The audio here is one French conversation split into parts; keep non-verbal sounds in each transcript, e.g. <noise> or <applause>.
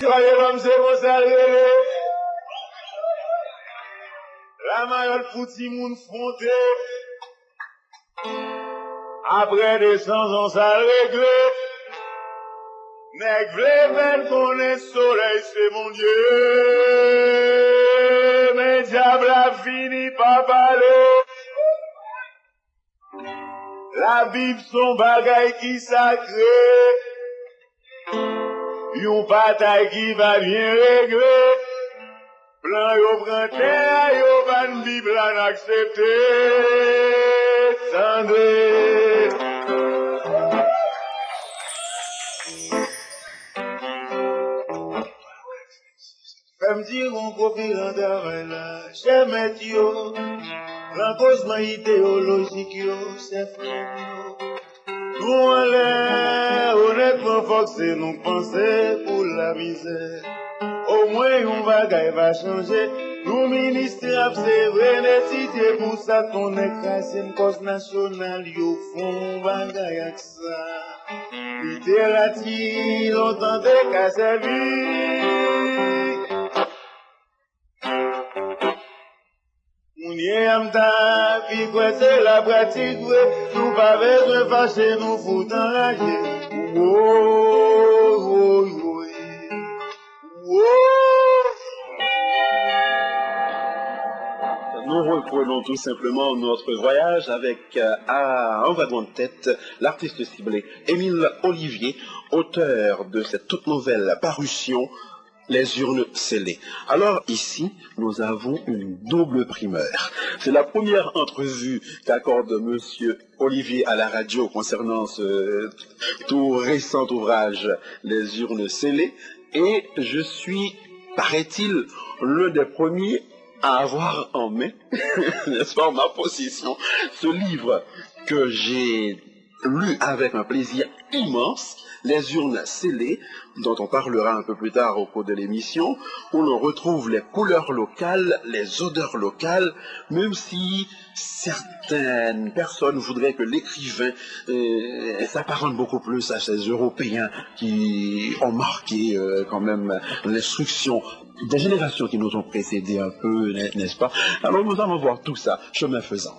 Comme c'est mon salué. La mayole fouti moun fronté. Après des cent ans, ça réglé. Nèg vle ven konen soleil, c'est mon Dieu. Mais diable a fini par parler. La Bible son bagay qui sacré. yon patay ki va bien regre, plan yo prante, yo van bi plan aksepte, sandre. Fèm diron kopi randare la, chèmet yo, lankosman ideologik yo, se fèm yo. Lou an lè, honètman fòk se nou panse pou la mizè. Ou mwen yon bagay va chanje, nou ministre ap se vre netitè pou sa ton ekrasen kos nasyonal yo fon bagay ak sa. Literati lontan de ka sevi. Nous reprenons tout simplement notre voyage avec euh, à un wagon de tête l'artiste ciblé Émile Olivier, auteur de cette toute nouvelle parution les urnes scellées. Alors ici, nous avons une double primeur. C'est la première entrevue qu'accorde Monsieur Olivier à la radio concernant ce tout récent ouvrage Les urnes scellées. Et je suis, paraît-il, l'un des premiers à avoir en main, <laughs> n'est-ce pas, ma possession, ce livre que j'ai lu avec un plaisir immense, Les urnes scellées, dont on parlera un peu plus tard au cours de l'émission, où l'on retrouve les couleurs locales, les odeurs locales, même si certaines personnes voudraient que l'écrivain euh, s'apparente beaucoup plus à ces Européens qui ont marqué euh, quand même l'instruction des générations qui nous ont précédés un peu, n'est-ce pas? Alors nous allons voir tout ça, chemin faisant.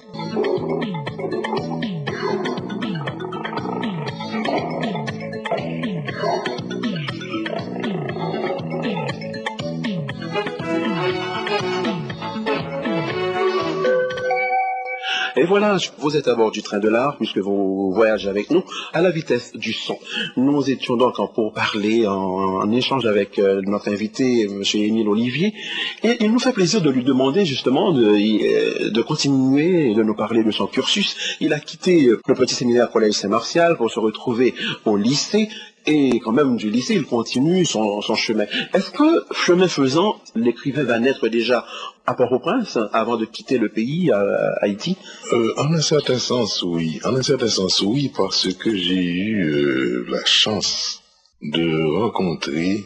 Voilà, vous êtes à bord du train de l'art, puisque vous voyagez avec nous à la vitesse du son. Nous étions donc en pourparler, en, en échange avec euh, notre invité, M. Émile Olivier, et il nous fait plaisir de lui demander justement de, euh, de continuer et de nous parler de son cursus. Il a quitté euh, le petit séminaire Collège Saint-Martial pour se retrouver au lycée, et quand même du lycée, il continue son, chemin. Est-ce que, chemin faisant, l'écrivain va naître déjà à Port-au-Prince avant de quitter le pays, à, à Haïti? Euh, en un certain sens, oui. En un certain sens, oui, parce que j'ai eu euh, la chance de rencontrer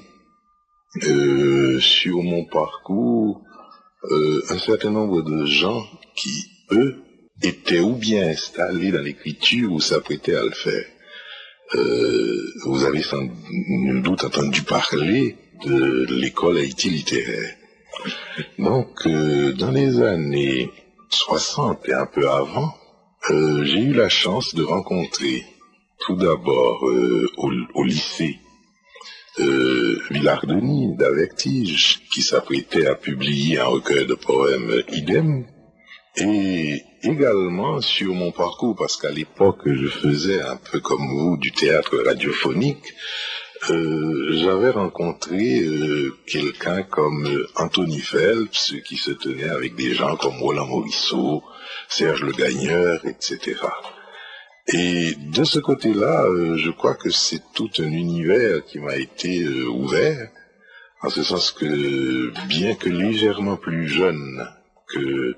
euh, sur mon parcours euh, un certain nombre de gens qui, eux, étaient ou bien installés dans l'écriture ou s'apprêtaient à le faire. Euh, vous avez sans nul doute entendu parler de l'école Haïti littéraire. Donc, euh, dans les années 60 et un peu avant, euh, j'ai eu la chance de rencontrer tout d'abord euh, au, lycée euh, Villard-Denis d'Avertige, qui s'apprêtait à publier un recueil de poèmes idem, et également sur mon parcours, parce qu'à l'époque je faisais un peu comme vous du théâtre radiophonique, euh, j'avais rencontré euh, quelqu'un comme euh, Anthony Phelps qui se tenait avec des gens comme Roland Morisseau, Serge Le Gagneur, etc. Et de ce côté-là, euh, je crois que c'est tout un univers qui m'a été euh, ouvert, en ce sens que, bien que légèrement plus jeune que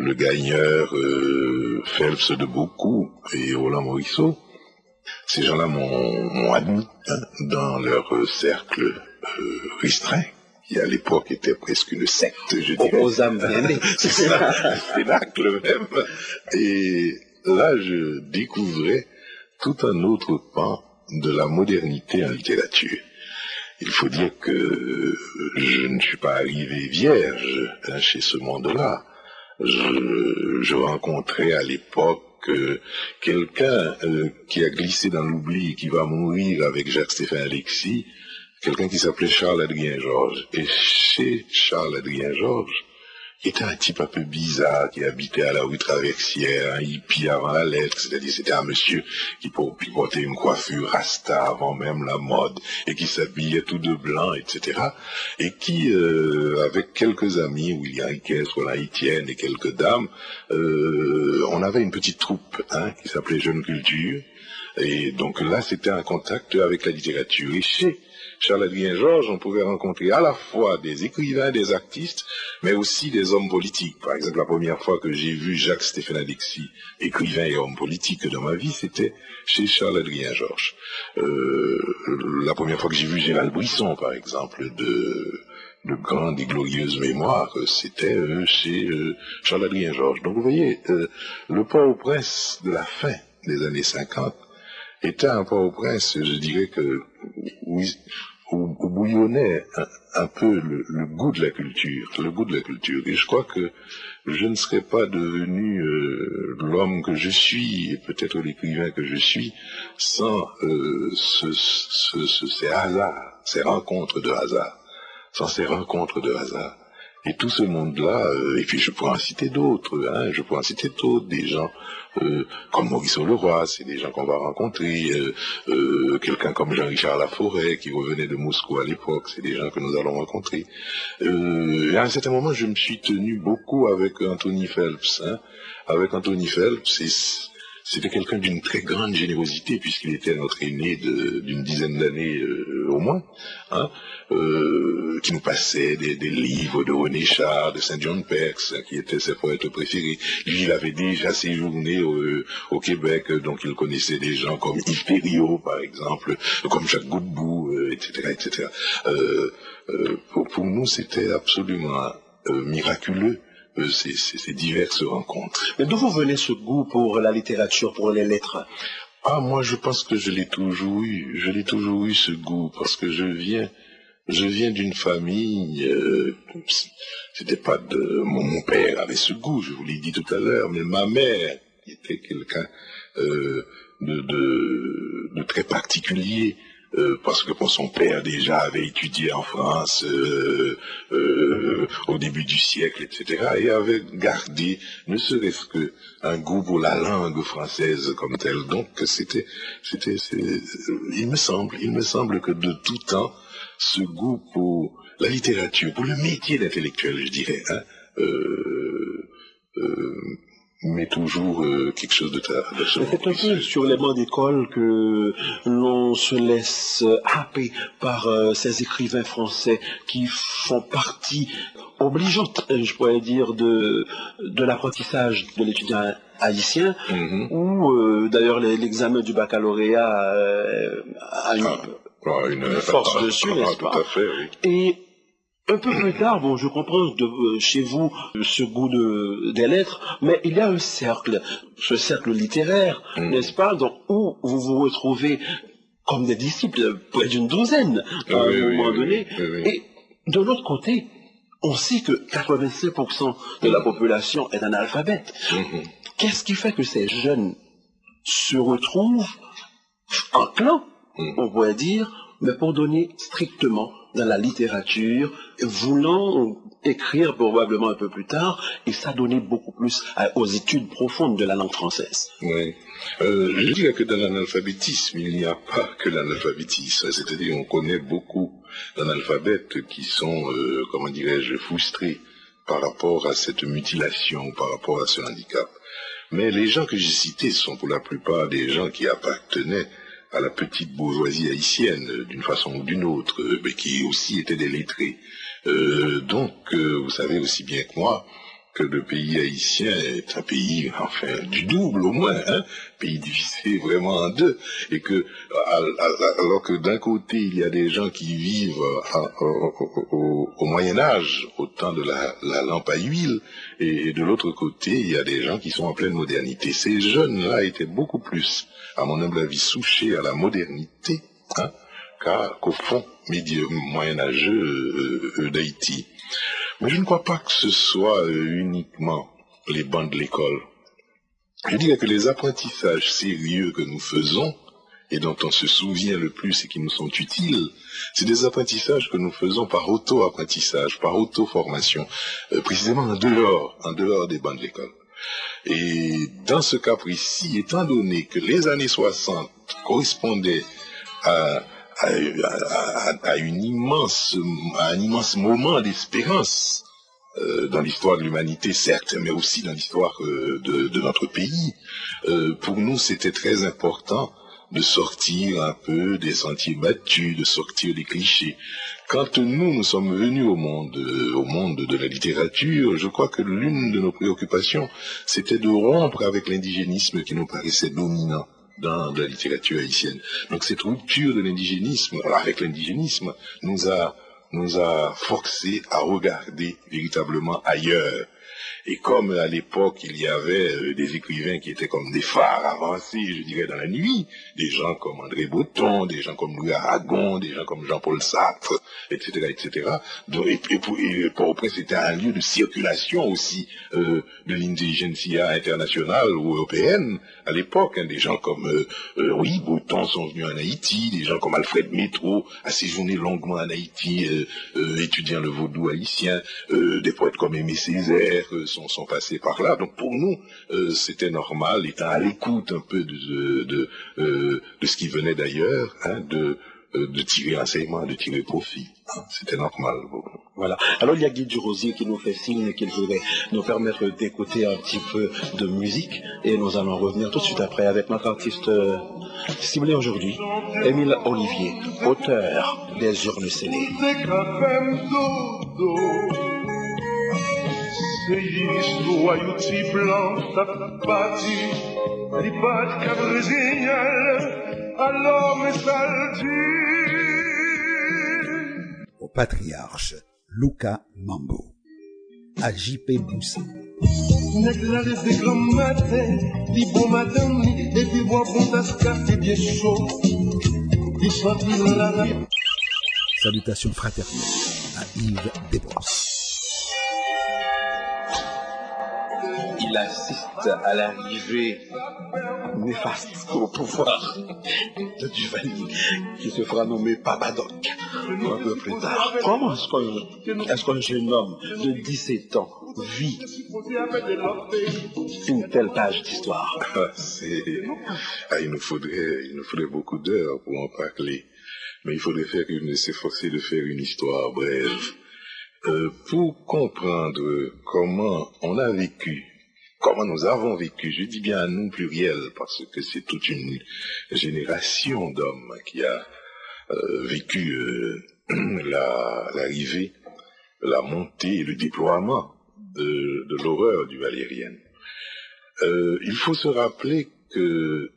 le gagneur euh, Phelps de beaucoup et Roland Morisseau, ces gens-là m'ont m'ont admis hein, dans leur euh, cercle euh, restreint, qui à l'époque était presque une secte, je dirais. aux âmes. <laughs> C'est ça, cénacle même. Et là, je découvrais tout un autre pan de la modernité en littérature. il faut dire que je ne suis pas arrivé vierge hein, chez ce monde-là. Je, je rencontrais à l'époque euh, quelqu'un euh, qui a glissé dans l'oubli qui va mourir avec Jacques-Stéphane Alexis, quelqu'un qui s'appelait Charles-Adrien Georges. Et chez Charles-Adrien Georges, qui était un type un peu bizarre, qui habitait à la rue Traversière, un hippie avant la lettre, c'est-à-dire c'était un monsieur qui portait une coiffure rasta avant même la mode, et qui s'habillait tout de blanc, etc., et qui, euh, avec quelques amis, William Riquet, Roland Etienne et quelques dames, euh, on avait une petite troupe hein, qui s'appelait Jeune Culture, et donc là, c'était un contact avec la littérature. Et chez Charles-Adrien Georges, on pouvait rencontrer à la fois des écrivains, des artistes, mais aussi des hommes politiques. Par exemple, la première fois que j'ai vu Jacques Stéphane Alexis, écrivain et homme politique dans ma vie, c'était chez Charles-Adrien Georges. Euh, la première fois que j'ai vu Gérald Brisson, par exemple, de de grande et glorieuse mémoire, c'était euh, chez euh, Charles-Adrien Georges. Donc vous voyez, le port-au-prince de la fin des années 50 était un port-au-prince, je dirais que où, bouillonnait un, peu le, goût de la culture, le goût de la culture. Et je crois que je ne serais pas devenu euh, l'homme que je suis, et peut-être l'écrivain que je suis, sans euh, ces hasards, ces rencontres de hasard, sans ces rencontres de hasard. Et tout ce monde-là, euh, et puis je pourrais en citer d'autres, hein, je pourrais en citer d'autres, des gens euh, comme Maurice Leroy, c'est des gens qu'on va rencontrer, euh, quelqu'un comme Jean-Richard Laforêt qui revenait de Moscou à l'époque, c'est des gens que nous allons rencontrer. et à un certain moment, je me suis tenu beaucoup avec Anthony Phelps. Hein. Avec Anthony Phelps, c'était quelqu'un d'une très grande générosité, puisqu'il était notre aîné d'une dizaine d'années euh, au moins, hein, euh, qui nous passait des, livres de René Char, de Saint John Perks, qui étaient ses poètes préférés. Lui, il avait déjà séjourné au, Québec, donc il connaissait des gens comme Yves par exemple, comme Jacques Godbout, etc., euh, etc. Pour, pour, nous, c'était absolument miraculeux euh, ces, diverses rencontres. Mais d'où vous venez ce goût pour la littérature, pour les lettres? Ah, moi, je pense que je l'ai toujours eu. Je l'ai toujours eu ce goût parce que je viens, je viens d'une famille. Euh, c'était pas de mon, père avait ce goût, je vous l'ai dit tout à l'heure, mais ma mère était quelqu'un euh, de, de, très particulier. Euh, parce que son père déjà avait étudié en France euh, euh, au début du siècle, etc., et avait gardé ne serait-ce que un goût pour la langue française comme telle. Donc c'était, c'était, il me semble, il me semble que de tout temps, ce goût pour la littérature, pour le métier d'intellectuel, je dirais, hein, mais toujours euh, quelque chose de très... C'est un peu sur les bancs d'école que l'on se laisse happer par euh, ces écrivains français qui font partie obligeante, je pourrais dire, de, de l'apprentissage de l'étudiant haïtien, mm-hmm. où euh, d'ailleurs l'examen du baccalauréat a une, ah, force dessus, n'est-ce pas? fait, oui. Un peu plus tard, bon, je comprends de, euh, chez vous ce goût de, des lettres, mais il y a un cercle, ce cercle littéraire, mm. n'est-ce pas, donc, où vous vous retrouvez comme des disciples, près d'une douzaine, à un moment donné. Et de l'autre côté, on sait que 85% de la population est analphabète. Mm-hmm. Qu'est-ce qui fait que ces jeunes se retrouvent en clan, mm. on pourrait dire, mais pour donner strictement dans la littérature, voulant écrire probablement un peu plus tard, et ça donnait beaucoup plus aux études profondes de la langue française. Oui. Euh, je dirais que dans l'analphabétisme, il n'y a pas que l'analphabétisme. C'est-à-dire, on connaît beaucoup d'analphabètes qui sont, euh, comment dirais-je, frustrés par rapport à cette mutilation, par rapport à ce handicap. Mais les gens que j'ai cités sont pour la plupart des gens qui appartenaient à la petite bourgeoisie haïtienne, euh, d'une façon ou d'une autre, euh, mais qui aussi étaient des lettrés. Euh, donc, vous savez aussi bien que moi que le pays haïtien est un pays, enfin, du double au moins, hein, pays divisé vraiment en deux, et que, alors que d'un côté, il y a des gens qui vivent au, Moyen Âge, au temps de la, lampe à huile, et, de l'autre côté, il y a des gens qui sont en pleine modernité. Ces jeunes-là étaient beaucoup plus, à mon humble avis, souchés à la modernité, hein, qu'au fond moyenâgeux d'Haïti. Mais je ne crois pas que ce soit uniquement les bancs de l'école. Je dirais que les apprentissages sérieux que nous faisons et dont on se souvient le plus et qui nous sont utiles, c'est des apprentissages que nous faisons par auto-apprentissage, par auto-formation, euh, précisément en dehors, en dehors des bancs de l'école. Et dans ce cas précis, étant donné que les années 60 correspondaient à, une immense, un immense moment d'espérance, euh, dans l'histoire de l'humanité, certes, mais aussi dans l'histoire euh, de, notre pays. Euh, pour nous, c'était très important de sortir un peu des sentiers battus, de sortir des clichés. Quand nous, nous sommes venus au monde, au monde de la littérature, je crois que l'une de nos préoccupations, c'était de rompre avec l'indigénisme qui nous paraissait dominant dans la littérature haïtienne. Donc cette rupture de l'indigénisme, avec l'indigénisme, nous a nous a forcé à regarder véritablement ailleurs. Et comme à l'époque, il y avait euh, des écrivains qui étaient comme des phares avancés, je dirais, dans la nuit, des gens comme André Breton, des gens comme Louis Aragon, des gens comme Jean-Paul Sartre, etc., etc. et, pour, Port-au-Prince, c'était un lieu de circulation aussi euh, de l'intelligentsia internationale ou européenne à l'époque. Hein, des gens comme, euh, euh, oui, Breton sont venus en Haïti, des gens comme Alfred Métro a séjourné longuement en Haïti, étudiant le vaudou haïtien, des poètes comme Aimé Césaire, sont, sont passés par là. Donc pour nous, euh, c'était normal, étant à l'écoute un peu de, de, euh, de, ce qui venait d'ailleurs, hein, de, euh, de tirer enseignement, de tirer profit. Hein. C'était normal. Voilà. Alors il y a Guy Durosier qui nous fait signe qu'il voudrait nous permettre d'écouter un petit peu de musique et nous allons revenir tout de suite après avec notre artiste ciblé aujourd'hui, Émile Olivier, auteur des urnes scellées. Ayouti blan pati, li saldi. Au patriarche, Luca Mambo. À JP Boussin. Nèk la les li bon li, tas. Li la Salutations fraternelles à Yves Desbrosses. Il assiste à l'arrivée néfaste au pouvoir de Duvalier, qui se fera nommer Papadoc un peu plus tard. Comment est-ce qu'un jeune homme de 17 ans vit une telle page d'histoire ah, ah, il, nous faudrait, il nous faudrait beaucoup d'heures pour en parler. Mais il faudrait faire une, s'efforcer de faire une histoire brève. Euh, pour comprendre comment on a vécu comment nous avons vécu, je dis bien à nous pluriel, parce que c'est toute une génération d'hommes qui a euh, vécu euh, <clears throat> l'arrivée, la, montée et le déploiement de, l'horreur du Valérien. Euh, il faut se rappeler que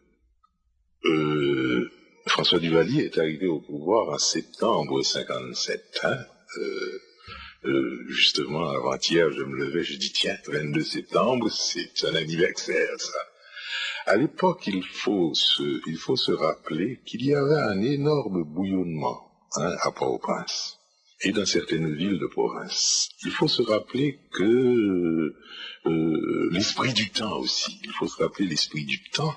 François Duvalier est arrivé au pouvoir en septembre 57. Hein, euh, justement, avant-hier, je me levais, je dis, tiens, 22 septembre, c'est un anniversaire, ça. À l'époque, il faut se, il faut se rappeler qu'il y avait un énorme bouillonnement hein, à Port-au-Prince et dans certaines villes de province. Il faut se rappeler que euh, l'esprit du temps aussi. Il faut se rappeler l'esprit du temps,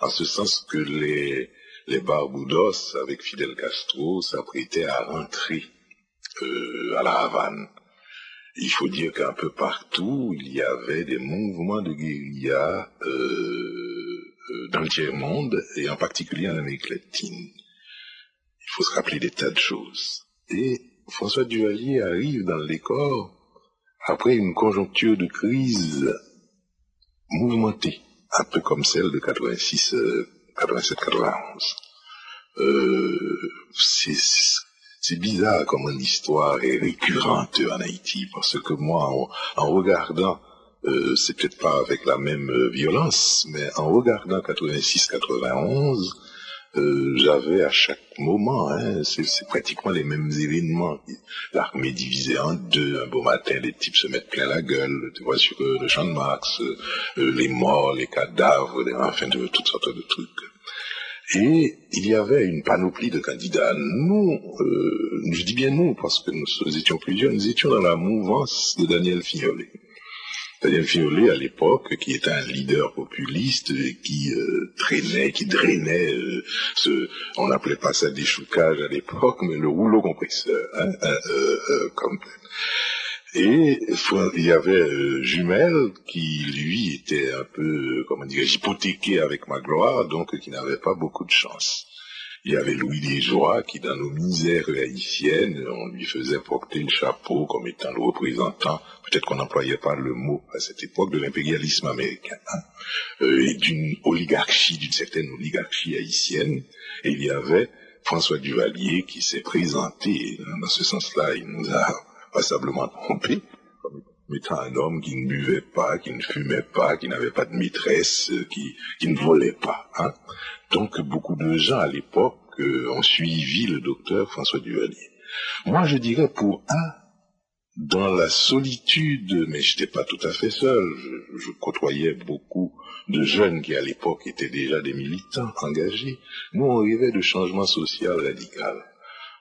en ce sens que les, les Barboudos, avec Fidel Castro, s'apprêtaient à rentrer euh, à la Havane. Il faut dire qu'un peu partout, il y avait des mouvements de guérilla euh, euh, dans le tiers-monde, et en particulier en Amérique latine. Il faut se rappeler des tas de choses. Et François Duvalier arrive dans le décor après une conjoncture de crise mouvementée, un peu comme celle de 86, 87-91. Euh, c'est bizarre comment l'histoire est récurrente en Haïti, parce que moi, en, regardant, euh, c'est peut-être pas avec la même euh, violence, mais en regardant 86-91, euh, j'avais à chaque moment, hein, c'est pratiquement les mêmes événements. L'armée divisée en deux, un beau matin, les types se mettent plein la gueule, tu vois, sur le champ de Marx, les morts, les cadavres, enfin, de, toutes sortes de trucs. Et il y avait une panoplie de candidats. Nous, euh, je dis bien nous, parce que nous étions plusieurs, nous étions dans la mouvance de Daniel Fiolet. Daniel Fiolet, à l'époque, qui était un leader populiste, qui euh, traînait, qui drainait, euh, ce, on n'appelait pas ça des choucages à l'époque, mais le rouleau compresseur, hein, euh, comme et il y avait Jumel qui, lui, était un peu, comment dire, hypothéqué avec Magloire, donc qui n'avait pas beaucoup de chance. Il y avait Louis Desjoie qui, dans nos misères haïtiennes, on lui faisait porter le chapeau comme étant le représentant, peut-être qu'on n'employait pas le mot à cette époque, de l'impérialisme américain, hein, euh, et d'une oligarchie, d'une certaine oligarchie haïtienne. Et il y avait François Duvalier qui s'est présenté, dans ce sens-là, il nous a passablement trompé, comme étant un homme qui ne buvait pas, qui ne fumait pas, qui n'avait pas de maîtresse, qui, qui ne volait pas. Hein. Donc beaucoup de gens à l'époque euh, ont suivi le docteur François Duvalier. Moi, je dirais pour un, dans la solitude, mais je n'étais pas tout à fait seul, je, côtoyais beaucoup de jeunes qui à l'époque étaient déjà des militants engagés. Nous, on rêvait de changement social radical.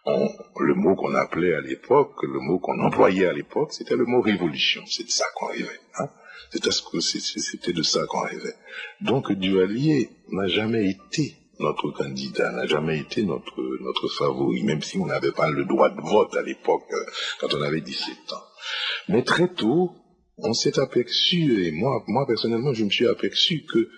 Le mot qu'on appelait à l'époque, le mot qu'on employait à l'époque, c'était le mot révolution. C'est de ça qu'on rêvait. Hein c'était de ça qu'on rêvait. Donc Duvalier n'a jamais été notre candidat, n'a jamais été notre, notre favori, même si on n'avait pas le droit de vote à l'époque, euh, quand on avait 17 ans. Mais très tôt, on s'est aperçu, et moi, moi personnellement, je me suis aperçu que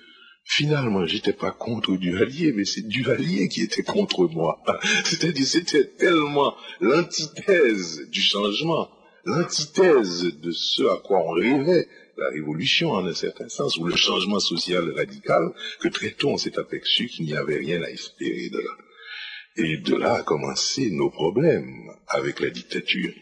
finalement, j'étais pas contre Duvalier, mais c'est Duvalier qui était contre moi. <laughs> C'est-à-dire, c'était tellement l'antithèse du changement, l'antithèse de ce à quoi on rêvait, la révolution en un certain sens, ou le changement social radical, que très tôt on s'est aperçu qu'il n'y avait rien à espérer de là. Et de là a commencé nos problèmes avec la dictature.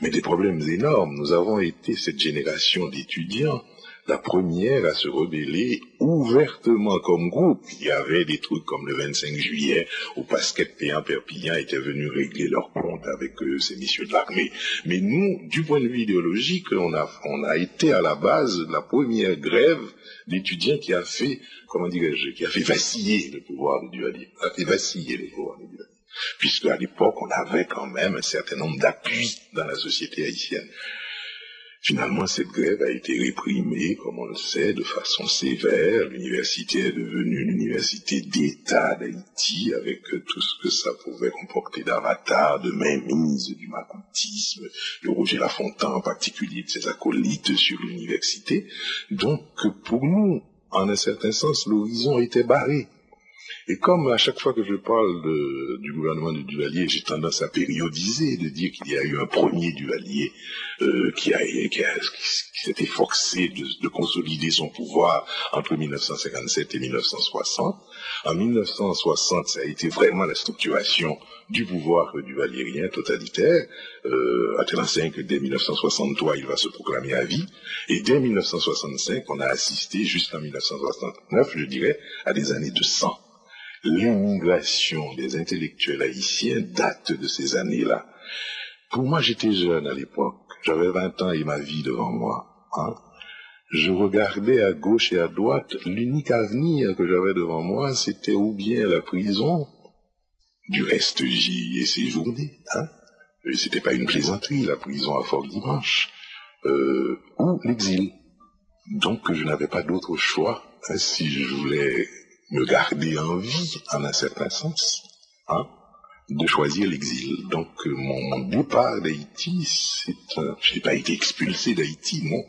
Mais des problèmes énormes. Nous avons été cette génération d'étudiants la première à se rebeller ouvertement comme groupe. Il y avait des trucs comme le 25 juillet où Pascal Péan Perpignan était venu régler leur compte avec euh, ces messieurs de l'armée. Mais nous, du point de vue idéologique, on a, on a été à la base de la première grève d'étudiants qui a fait, comment dirais-je, qui a fait vaciller le pouvoir de Duvalier, a fait vaciller le pouvoir de Duvalier. Puisque à l'époque, on avait quand même un certain nombre d'appuis dans la société haïtienne. Finalement, cette grève a été réprimée, comme on le sait, de façon sévère. L'université est devenue l'université d'État d'Haïti, avec tout ce que ça pouvait comporter d'avatar, de mainmise, du macoutisme, de Roger Lafontaine en particulier, de ses acolytes sur l'université. Donc, pour nous, en un certain sens, l'horizon était barré. Et comme à chaque fois que je parle du gouvernement de Duvalier, j'ai tendance à périodiser, de dire qu'il y a eu un premier Duvalier euh, qui, a, qui, s'est efforcé de, consolider son pouvoir entre 1957 et 1960. En 1960, ça a été vraiment la structuration du pouvoir duvalierien totalitaire, euh, à tel enseigne que dès 1963, il va se proclamer à vie, et dès 1965, on a assisté, jusqu'en 1969, je dirais, à des années de sang l'immigration des intellectuels haïtiens date de ces années-là. Pour moi, j'étais jeune à l'époque. J'avais 20 ans et ma vie devant moi. Hein. Je regardais à gauche et à droite. L'unique avenir que j'avais devant moi, c'était ou bien la prison. Du reste, j'y ai séjourné. Hein. C'était pas une plaisanterie, la prison à Fort Dimanche. Euh, ou l'exil. Donc, je n'avais pas d'autre choix hein, si je voulais me garder en vie, en un certain sens, hein, de choisir l'exil. Donc euh, mon, départ d'Haïti, c'est, je n'ai pas été expulsé d'Haïti, non.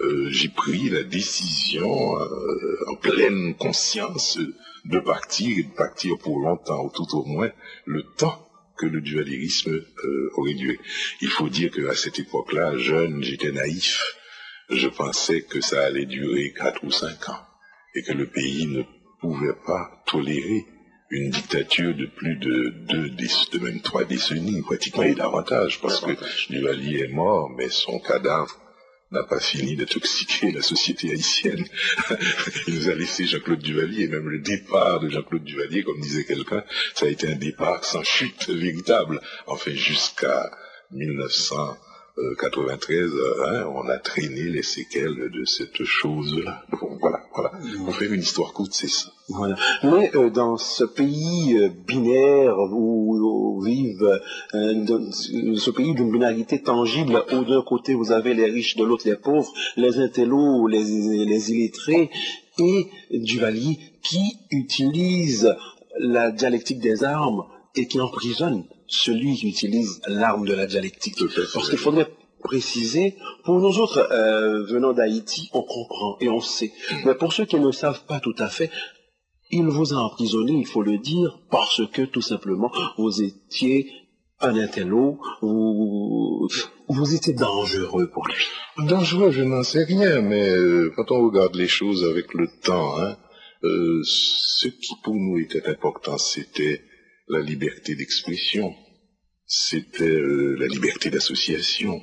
Euh, j'ai pris la décision euh, en pleine conscience de partir et de partir pour longtemps, ou tout au moins le temps que le dualisme aurait duré. Il faut dire qu'à cette époque-là, jeune, j'étais naïf. Je pensais que ça allait durer quatre ou cinq ans et que le pays ne pouvait pas tolérer une dictature de plus de deux, de même trois décennies, pratiquement et davantage, parce que Duvalier est mort, mais son cadavre n'a pas fini d'intoxiquer la société haïtienne. <laughs> Il nous a laissé Jean-Claude Duvalier, et même le départ de Jean-Claude Duvalier, comme disait quelqu'un, ça a été un départ sans chute véritable, enfin jusqu'à 1900. 93, euh, hein, on a traîné les séquelles de cette chose-là. voilà, voilà. Pour faire une histoire courte, c'est ça. Mais euh, dans ce pays euh, binaire où, vivent, ce pays d'une binarité tangible, où d'un côté vous avez les riches, de l'autre les pauvres, les intellos, les, les illettrés, et Duvalier qui utilise la dialectique des armes et qui emprisonne celui qui utilise l'arme de la dialectique. Parce qu'il faudrait préciser, pour nous autres, euh, venant d'Haïti, on comprend et on sait. Mais pour ceux qui ne savent pas tout à fait, il vous a emprisonné, il faut le dire, parce que tout simplement, vous étiez un intello, vous, vous étiez dangereux pour lui. Dangereux, je n'en sais rien, mais euh, quand on regarde les choses avec le temps, hein, euh, ce qui pour nous était important, c'était la liberté d'expression, c'était euh, la liberté d'association,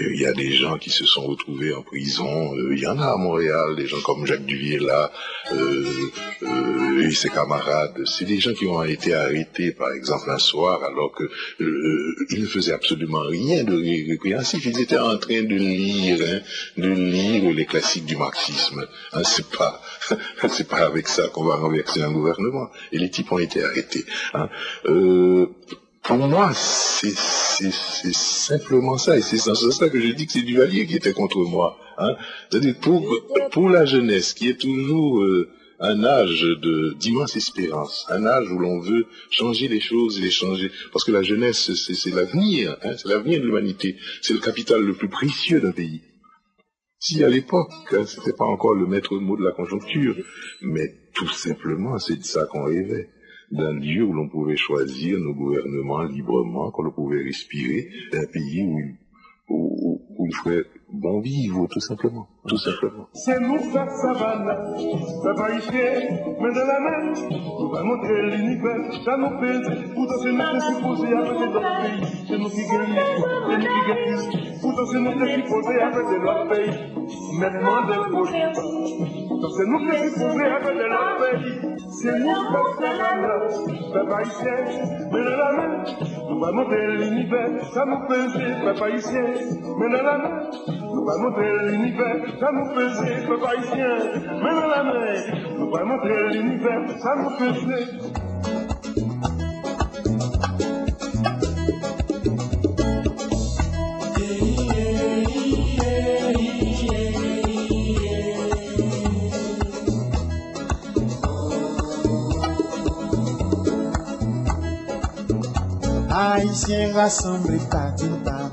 il y a des gens qui se sont retrouvés en prison. Euh, il y en a à Montréal, des gens comme Jacques Duvier-là euh, et ses camarades. C'est des gens qui ont été arrêtés, par exemple, un soir, alors qu'ils ne faisaient absolument rien de répréhensif. Ils étaient en train de lire, hein, de lire les classiques du marxisme. Hein, c'est pas, <laughs> c'est pas avec ça qu'on va renverser un gouvernement. Et les types ont été arrêtés. Hein. Pour moi, c'est simplement ça, et c'est sens que je dis que c'est Duvalier qui était contre moi. Hein. C'est-à-dire pour, pour la jeunesse, qui est toujours euh, un âge d'immense espérance, un âge où l'on veut changer les choses et les changer, parce que la jeunesse, c'est l'avenir, hein, c'est l'avenir de l'humanité, c'est le capital le plus précieux d'un pays. Si à l'époque, hein, c'était pas encore le maître mot de la conjoncture, mais tout simplement, c'est de ça qu'on rêvait d'un lieu où l'on pouvait choisir nos gouvernements librement, qu'on pouvait respirer, d'un pays où, où, où il ferait bon vivre, tout simplement. Tout simplement. C'est nous faire savane, ça va ici, mais de la main, nous va montrer l'univers, ça nous fait, pourtant c'est nous qui supposé avec d'autres pays, c'est nous qui gagnons, c'est nous qui gagnons, pourtant c'est nous qui supposé avec d'autres pays, maintenant des projets, pourtant c'est nous qui supposé avec d'autres pays, c'est nous faire savane, ça va ici, mais de la main, nous va montrer l'univers, ça nous fait, papa ici, mais de la main, va montrer l'univers, ça nous faisait, peuple haïtien, même à la mer, nous va montrer l'univers, ça nous faisait. Haïtiens rassemblés par d'une part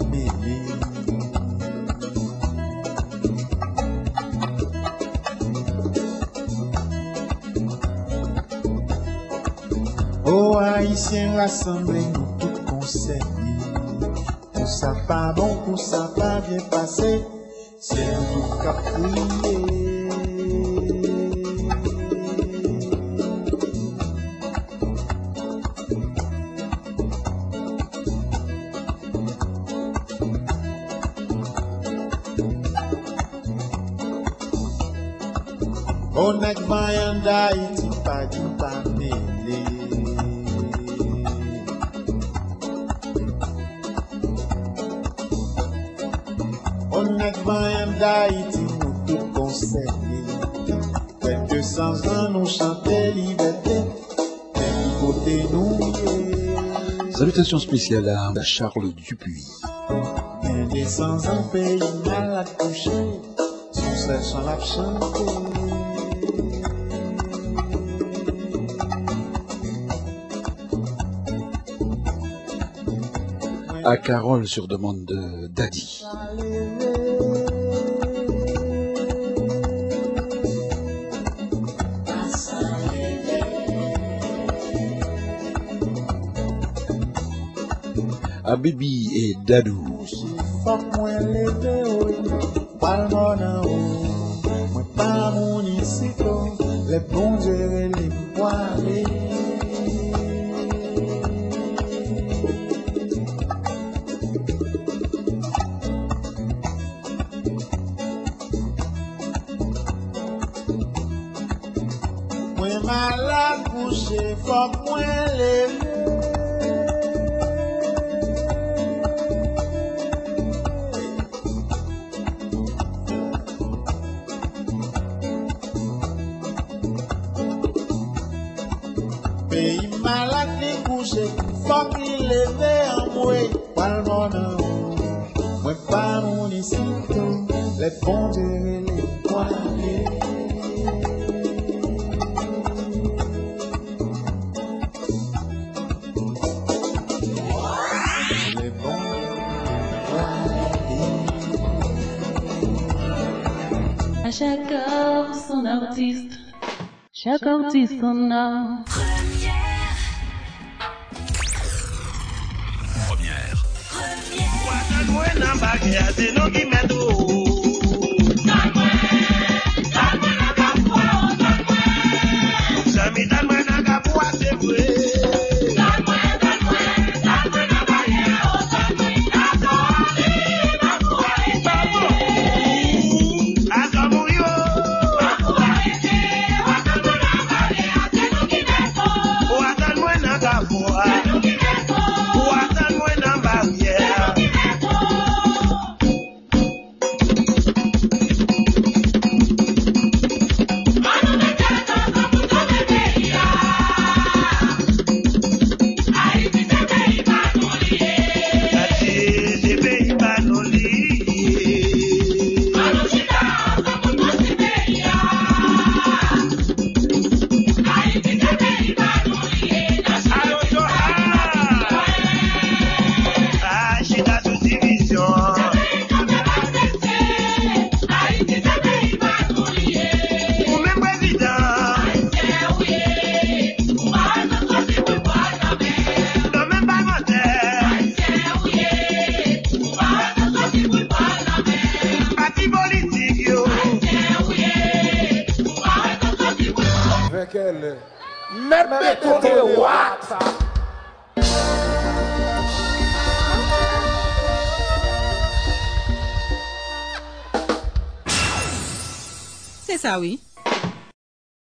Oh Haïtiens rassemblés, nous tous concernés. Pour ça pas bon, pour ça pas bien passé, c'est nous qui prier. Liberté. Salutations spéciales à Charles Dupuis. Mal la À Carole sur demande de Daddy. À Bibi et Dadou. Fok mwen ou Mwen pa moun isiko, le Mwen les bons dieux, les poignets. À chaque heure, son artiste. Chaque artiste son art. C'est ça,